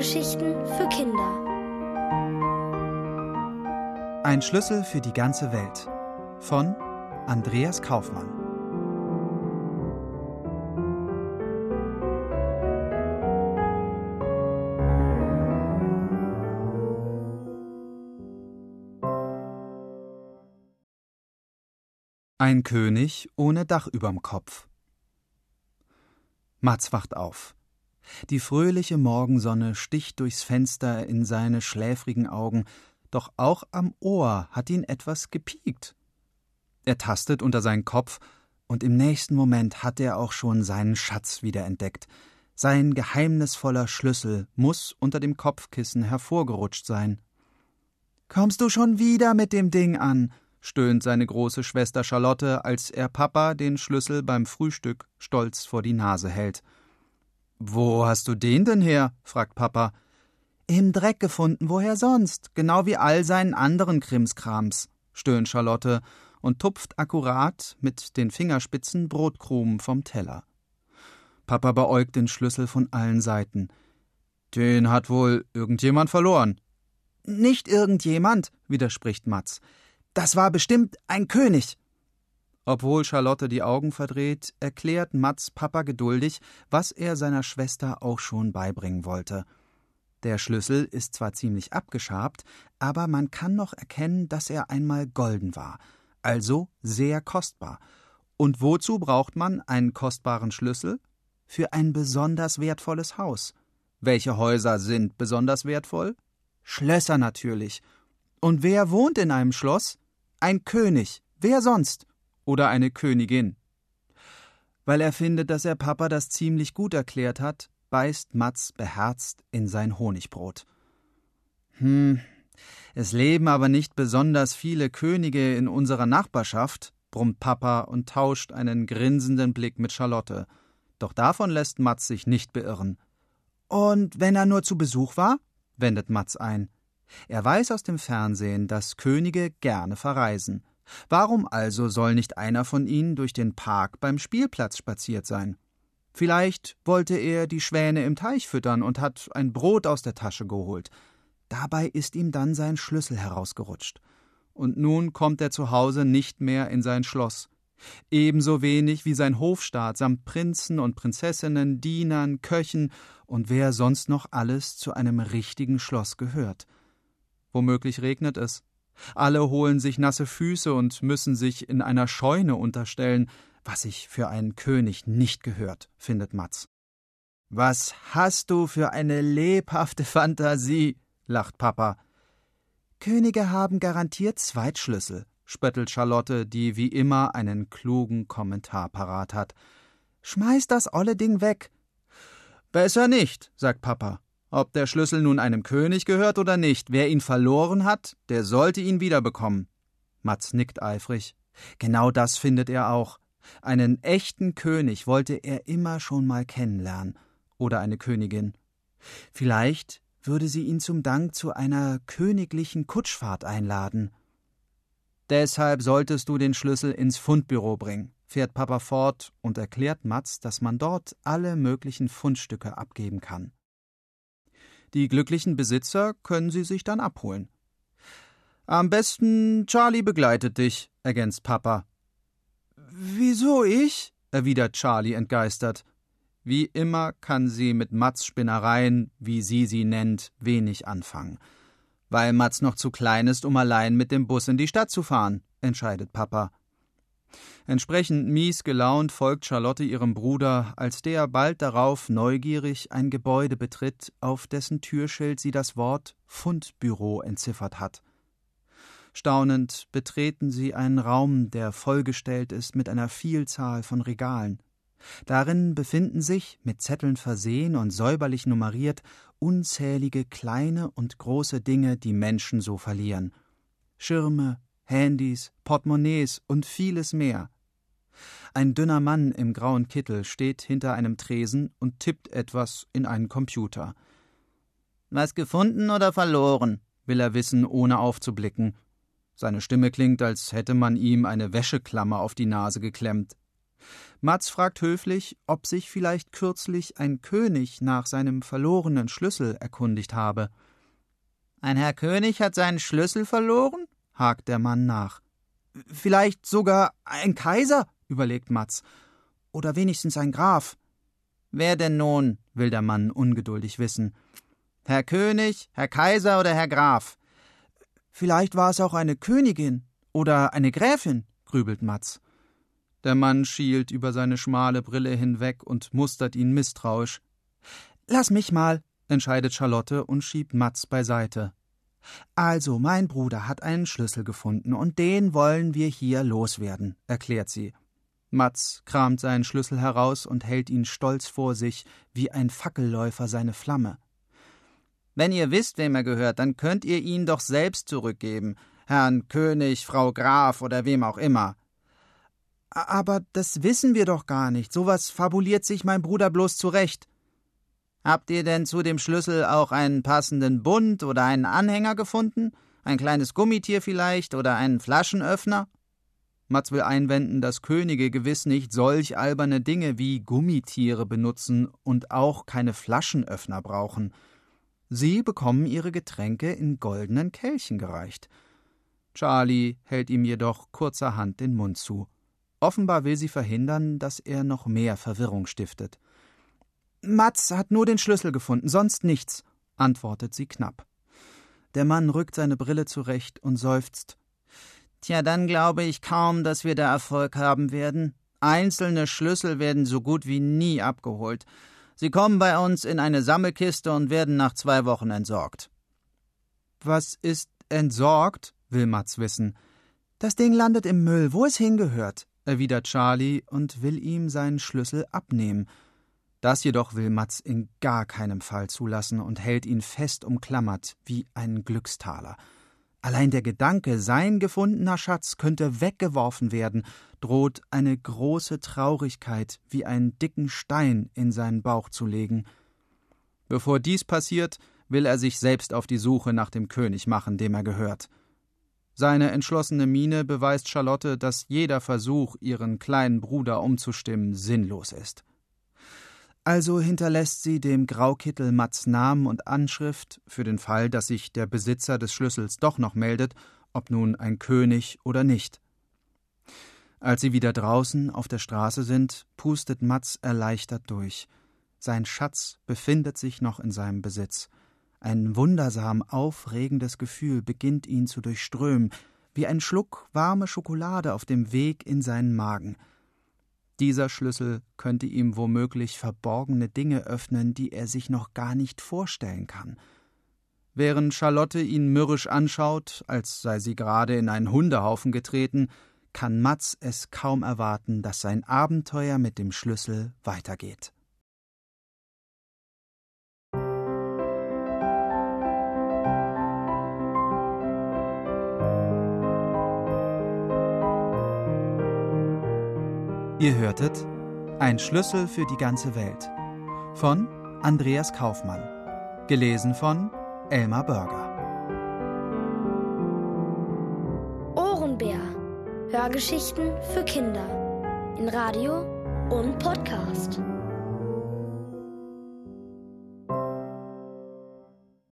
Hörgeschichten für Kinder. Ein Schlüssel für die ganze Welt von Andreas Kaufmann. Ein König ohne Dach überm Kopf. Mats wacht auf. Die fröhliche Morgensonne sticht durchs Fenster in seine schläfrigen Augen, doch auch am Ohr hat ihn etwas gepiekt. Er tastet unter seinen Kopf, und im nächsten Moment hat er auch schon seinen Schatz wiederentdeckt. Sein geheimnisvoller Schlüssel muss unter dem Kopfkissen hervorgerutscht sein. Kommst du schon wieder mit dem Ding an? stöhnt seine große Schwester Charlotte, als er Papa den Schlüssel beim Frühstück stolz vor die Nase hält. Wo hast du den denn her? fragt Papa. Im Dreck gefunden, woher sonst? Genau wie all seinen anderen Krimskrams, stöhnt Charlotte und tupft akkurat mit den Fingerspitzen Brotkrumen vom Teller. Papa beäugt den Schlüssel von allen Seiten. Den hat wohl irgendjemand verloren. Nicht irgendjemand, widerspricht Matz. Das war bestimmt ein König. Obwohl Charlotte die Augen verdreht, erklärt Mats Papa geduldig, was er seiner Schwester auch schon beibringen wollte. Der Schlüssel ist zwar ziemlich abgeschabt, aber man kann noch erkennen, dass er einmal golden war, also sehr kostbar. Und wozu braucht man einen kostbaren Schlüssel? Für ein besonders wertvolles Haus. Welche Häuser sind besonders wertvoll? Schlösser natürlich. Und wer wohnt in einem Schloss? Ein König. Wer sonst? Oder eine Königin. Weil er findet, dass er Papa das ziemlich gut erklärt hat, beißt Mats beherzt in sein Honigbrot. Hm, es leben aber nicht besonders viele Könige in unserer Nachbarschaft, brummt Papa und tauscht einen grinsenden Blick mit Charlotte. Doch davon lässt Mats sich nicht beirren. Und wenn er nur zu Besuch war? wendet Mats ein. Er weiß aus dem Fernsehen, dass Könige gerne verreisen. Warum also soll nicht einer von ihnen durch den Park beim Spielplatz spaziert sein? Vielleicht wollte er die Schwäne im Teich füttern und hat ein Brot aus der Tasche geholt. Dabei ist ihm dann sein Schlüssel herausgerutscht. Und nun kommt er zu Hause nicht mehr in sein Schloss. Ebenso wenig wie sein Hofstaat samt Prinzen und Prinzessinnen, Dienern, Köchen und wer sonst noch alles zu einem richtigen Schloss gehört. Womöglich regnet es. Alle holen sich nasse Füße und müssen sich in einer Scheune unterstellen, was sich für einen König nicht gehört, findet Matz. Was hast du für eine lebhafte Fantasie, lacht Papa. Könige haben garantiert Zweitschlüssel, spöttelt Charlotte, die wie immer einen klugen Kommentar parat hat. Schmeiß das olle Ding weg. Besser nicht, sagt Papa. Ob der Schlüssel nun einem König gehört oder nicht, wer ihn verloren hat, der sollte ihn wiederbekommen. Mats nickt eifrig. Genau das findet er auch. Einen echten König wollte er immer schon mal kennenlernen. Oder eine Königin. Vielleicht würde sie ihn zum Dank zu einer königlichen Kutschfahrt einladen. Deshalb solltest du den Schlüssel ins Fundbüro bringen, fährt Papa fort und erklärt Mats, dass man dort alle möglichen Fundstücke abgeben kann. Die glücklichen Besitzer können sie sich dann abholen. Am besten Charlie begleitet dich, ergänzt Papa. Wieso ich? erwidert Charlie entgeistert. Wie immer kann sie mit Mats Spinnereien, wie sie sie nennt, wenig anfangen. Weil Mats noch zu klein ist, um allein mit dem Bus in die Stadt zu fahren, entscheidet Papa. Entsprechend mies gelaunt folgt Charlotte ihrem Bruder, als der bald darauf neugierig ein Gebäude betritt, auf dessen Türschild sie das Wort Fundbüro entziffert hat. Staunend betreten sie einen Raum, der vollgestellt ist mit einer Vielzahl von Regalen. Darin befinden sich, mit Zetteln versehen und säuberlich nummeriert, unzählige kleine und große Dinge, die Menschen so verlieren. Schirme, Handys, Portemonnaies und vieles mehr. Ein dünner Mann im grauen Kittel steht hinter einem Tresen und tippt etwas in einen Computer. Was gefunden oder verloren? will er wissen, ohne aufzublicken. Seine Stimme klingt, als hätte man ihm eine Wäscheklammer auf die Nase geklemmt. Mats fragt höflich, ob sich vielleicht kürzlich ein König nach seinem verlorenen Schlüssel erkundigt habe. Ein Herr König hat seinen Schlüssel verloren? hakt der Mann nach. Vielleicht sogar ein Kaiser, überlegt Mats. Oder wenigstens ein Graf. Wer denn nun? will der Mann ungeduldig wissen. Herr König, Herr Kaiser oder Herr Graf? Vielleicht war es auch eine Königin oder eine Gräfin, grübelt Mats. Der Mann schielt über seine schmale Brille hinweg und mustert ihn misstrauisch. Lass mich mal, entscheidet Charlotte und schiebt Mats beiseite. Also, mein Bruder hat einen Schlüssel gefunden und den wollen wir hier loswerden, erklärt sie. Mats kramt seinen Schlüssel heraus und hält ihn stolz vor sich, wie ein Fackelläufer seine Flamme. Wenn ihr wisst, wem er gehört, dann könnt ihr ihn doch selbst zurückgeben, Herrn König, Frau Graf oder wem auch immer. Aber das wissen wir doch gar nicht. Sowas fabuliert sich mein Bruder bloß zurecht. Habt ihr denn zu dem Schlüssel auch einen passenden Bund oder einen Anhänger gefunden? Ein kleines Gummitier vielleicht oder einen Flaschenöffner? Mats will einwenden, dass Könige gewiss nicht solch alberne Dinge wie Gummitiere benutzen und auch keine Flaschenöffner brauchen. Sie bekommen ihre Getränke in goldenen Kelchen gereicht. Charlie hält ihm jedoch kurzerhand den Mund zu. Offenbar will sie verhindern, dass er noch mehr Verwirrung stiftet. Mats hat nur den Schlüssel gefunden, sonst nichts, antwortet sie knapp. Der Mann rückt seine Brille zurecht und seufzt. Tja, dann glaube ich kaum, dass wir da Erfolg haben werden. Einzelne Schlüssel werden so gut wie nie abgeholt. Sie kommen bei uns in eine Sammelkiste und werden nach zwei Wochen entsorgt. Was ist entsorgt? will Mats wissen. Das Ding landet im Müll, wo es hingehört, erwidert Charlie und will ihm seinen Schlüssel abnehmen. Das jedoch will Mats in gar keinem Fall zulassen und hält ihn fest umklammert wie einen Glückstaler. Allein der Gedanke, sein gefundener Schatz könnte weggeworfen werden, droht eine große Traurigkeit wie einen dicken Stein in seinen Bauch zu legen. Bevor dies passiert, will er sich selbst auf die Suche nach dem König machen, dem er gehört. Seine entschlossene Miene beweist Charlotte, dass jeder Versuch, ihren kleinen Bruder umzustimmen, sinnlos ist. Also hinterlässt sie dem Graukittel Mats Namen und Anschrift für den Fall, dass sich der Besitzer des Schlüssels doch noch meldet, ob nun ein König oder nicht. Als sie wieder draußen auf der Straße sind, pustet Mats erleichtert durch. Sein Schatz befindet sich noch in seinem Besitz. Ein wundersam aufregendes Gefühl beginnt ihn zu durchströmen, wie ein Schluck warme Schokolade auf dem Weg in seinen Magen – dieser Schlüssel könnte ihm womöglich verborgene Dinge öffnen, die er sich noch gar nicht vorstellen kann. Während Charlotte ihn mürrisch anschaut, als sei sie gerade in einen Hundehaufen getreten, kann Mats es kaum erwarten, dass sein Abenteuer mit dem Schlüssel weitergeht. Ihr hörtet Ein Schlüssel für die ganze Welt von Andreas Kaufmann, gelesen von Elmar Börger. Ohrenbär. Hörgeschichten für Kinder in Radio und Podcast.